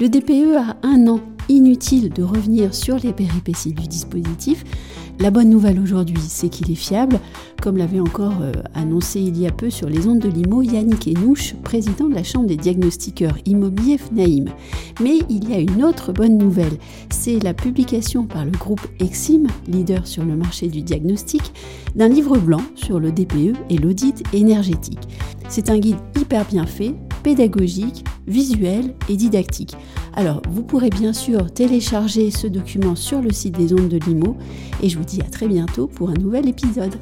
Le DPE a un an. Inutile de revenir sur les péripéties du dispositif. La bonne nouvelle aujourd'hui, c'est qu'il est fiable, comme l'avait encore euh, annoncé il y a peu sur les ondes de l'IMO Yannick Enouche, président de la Chambre des diagnostiqueurs immobiliers FNAIM. Mais il y a une autre bonne nouvelle, c'est la publication par le groupe Exim, leader sur le marché du diagnostic, d'un livre blanc sur le DPE et l'audit énergétique. C'est un guide hyper bien fait, pédagogique, visuel et didactique. Alors, vous pourrez bien sûr télécharger ce document sur le site des ondes de Limo et je vous dis à très bientôt pour un nouvel épisode.